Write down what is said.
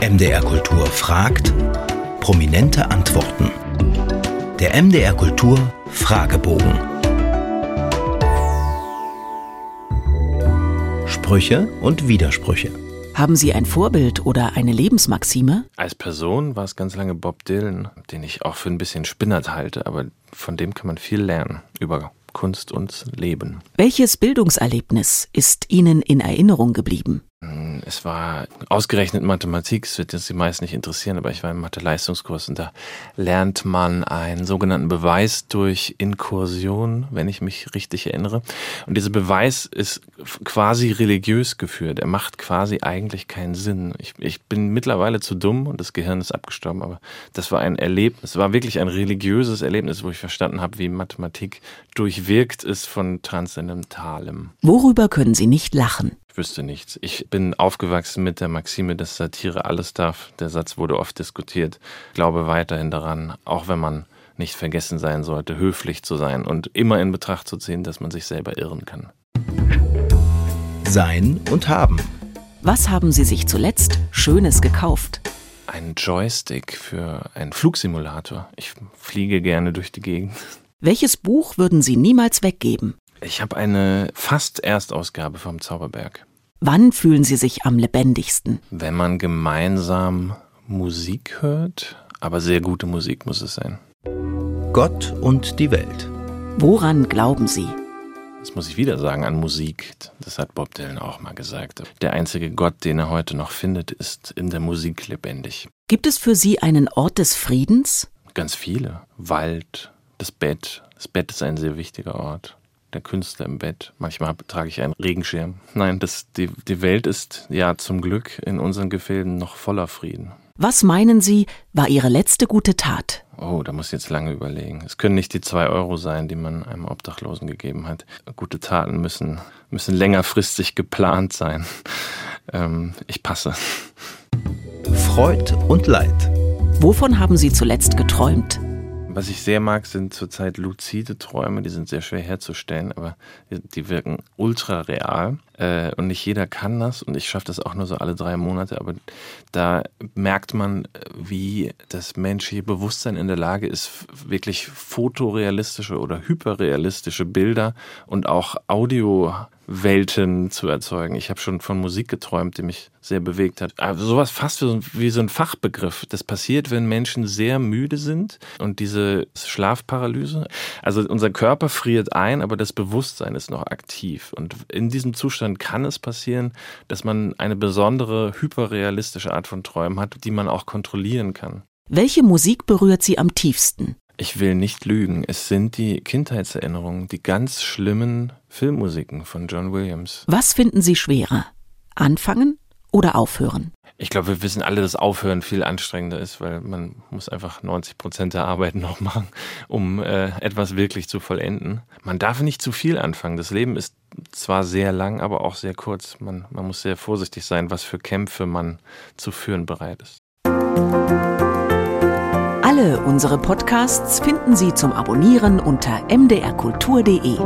MDR Kultur fragt, prominente Antworten. Der MDR Kultur Fragebogen. Sprüche und Widersprüche. Haben Sie ein Vorbild oder eine Lebensmaxime? Als Person war es ganz lange Bob Dylan, den ich auch für ein bisschen spinnert halte, aber von dem kann man viel lernen über Kunst und Leben. Welches Bildungserlebnis ist Ihnen in Erinnerung geblieben? Es war ausgerechnet Mathematik, es wird jetzt die meisten nicht interessieren, aber ich war im Mathe-Leistungskurs und da lernt man einen sogenannten Beweis durch Inkursion, wenn ich mich richtig erinnere. Und dieser Beweis ist quasi religiös geführt. Er macht quasi eigentlich keinen Sinn. Ich, ich bin mittlerweile zu dumm und das Gehirn ist abgestorben, aber das war ein Erlebnis, es war wirklich ein religiöses Erlebnis, wo ich verstanden habe, wie Mathematik durchwirkt ist von Transzendentalem. Worüber können Sie nicht lachen? Wüsste nichts. Ich bin aufgewachsen mit der Maxime, dass Satire alles darf. Der Satz wurde oft diskutiert. Ich glaube weiterhin daran, auch wenn man nicht vergessen sein sollte, höflich zu sein und immer in Betracht zu ziehen, dass man sich selber irren kann. Sein und haben. Was haben Sie sich zuletzt Schönes gekauft? Ein Joystick für einen Flugsimulator. Ich fliege gerne durch die Gegend. Welches Buch würden Sie niemals weggeben? Ich habe eine fast Erstausgabe vom Zauberberg. Wann fühlen Sie sich am lebendigsten? Wenn man gemeinsam Musik hört, aber sehr gute Musik muss es sein. Gott und die Welt. Woran glauben Sie? Das muss ich wieder sagen an Musik. Das hat Bob Dylan auch mal gesagt. Der einzige Gott, den er heute noch findet, ist in der Musik lebendig. Gibt es für Sie einen Ort des Friedens? Ganz viele. Wald, das Bett. Das Bett ist ein sehr wichtiger Ort der Künstler im Bett. Manchmal trage ich einen Regenschirm. Nein, das, die, die Welt ist ja zum Glück in unseren Gefilden noch voller Frieden. Was meinen Sie, war Ihre letzte gute Tat? Oh, da muss ich jetzt lange überlegen. Es können nicht die zwei Euro sein, die man einem Obdachlosen gegeben hat. Gute Taten müssen, müssen längerfristig geplant sein. Ähm, ich passe. Freud und Leid. Wovon haben Sie zuletzt geträumt? Was ich sehr mag, sind zurzeit luzide Träume. Die sind sehr schwer herzustellen, aber die wirken ultra real. Äh, und nicht jeder kann das. Und ich schaffe das auch nur so alle drei Monate. Aber da merkt man, wie das menschliche Bewusstsein in der Lage ist, wirklich fotorealistische oder hyperrealistische Bilder und auch Audio Welten zu erzeugen. Ich habe schon von Musik geträumt, die mich sehr bewegt hat. Aber sowas fast wie so ein Fachbegriff. Das passiert, wenn Menschen sehr müde sind und diese Schlafparalyse. Also unser Körper friert ein, aber das Bewusstsein ist noch aktiv. Und in diesem Zustand kann es passieren, dass man eine besondere hyperrealistische Art von Träumen hat, die man auch kontrollieren kann. Welche Musik berührt Sie am tiefsten? Ich will nicht lügen. Es sind die Kindheitserinnerungen, die ganz schlimmen Filmmusiken von John Williams. Was finden Sie schwerer? Anfangen oder aufhören? Ich glaube, wir wissen alle, dass Aufhören viel anstrengender ist, weil man muss einfach 90 Prozent der Arbeit noch machen, um äh, etwas wirklich zu vollenden. Man darf nicht zu viel anfangen. Das Leben ist zwar sehr lang, aber auch sehr kurz. Man, man muss sehr vorsichtig sein, was für Kämpfe man zu führen bereit ist. Alle unsere Podcasts finden Sie zum Abonnieren unter mdrkultur.de.